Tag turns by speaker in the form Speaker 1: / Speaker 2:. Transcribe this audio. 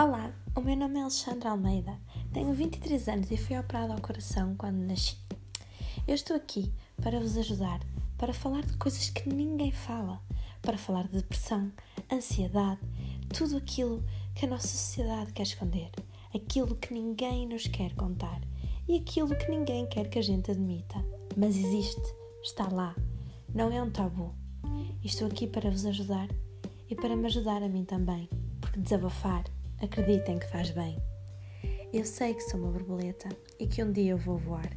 Speaker 1: Olá, o meu nome é Alexandra Almeida, tenho 23 anos e fui operada ao coração quando nasci. Eu estou aqui para vos ajudar, para falar de coisas que ninguém fala, para falar de depressão, ansiedade, tudo aquilo que a nossa sociedade quer esconder, aquilo que ninguém nos quer contar e aquilo que ninguém quer que a gente admita. Mas existe, está lá, não é um tabu. E estou aqui para vos ajudar e para me ajudar a mim também, porque desabafar Acreditem que faz bem. Eu sei que sou uma borboleta e que um dia eu vou voar.